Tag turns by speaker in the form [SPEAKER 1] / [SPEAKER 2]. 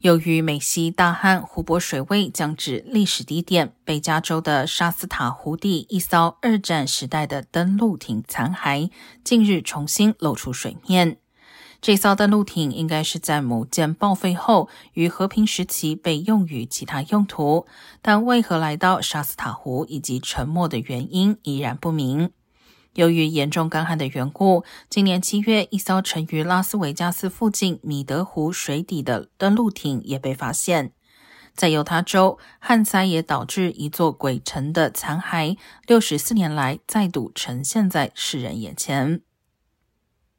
[SPEAKER 1] 由于美西大旱，湖泊水位降至历史低点，北加州的沙斯塔湖地一艘二战时代的登陆艇残骸近日重新露出水面。这艘登陆艇应该是在母舰报废后，于和平时期被用于其他用途，但为何来到沙斯塔湖以及沉没的原因依然不明。由于严重干旱的缘故，今年七月，一艘沉于拉斯维加斯附近米德湖水底的登陆艇也被发现。在犹他州，旱灾也导致一座鬼城的残骸，六十四年来再度呈现在世人眼前。